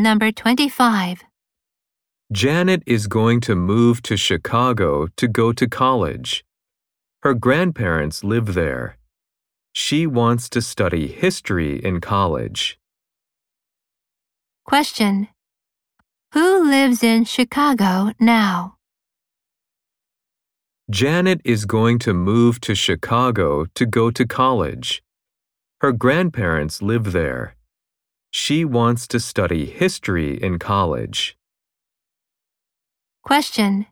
Number 25. Janet is going to move to Chicago to go to college. Her grandparents live there. She wants to study history in college. Question. Who lives in Chicago now? Janet is going to move to Chicago to go to college. Her grandparents live there. She wants to study history in college. Question.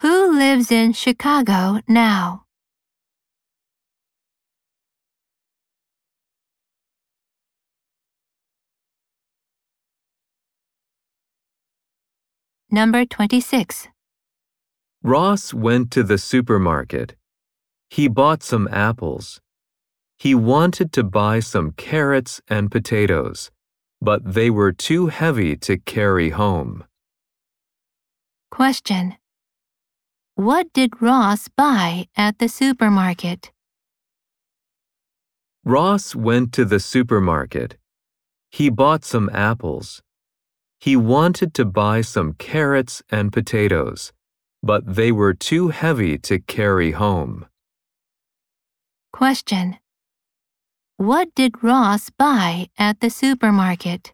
Who lives in Chicago now? Number 26. Ross went to the supermarket. He bought some apples. He wanted to buy some carrots and potatoes, but they were too heavy to carry home. Question. What did Ross buy at the supermarket? Ross went to the supermarket. He bought some apples. He wanted to buy some carrots and potatoes, but they were too heavy to carry home. Question. What did Ross buy at the supermarket?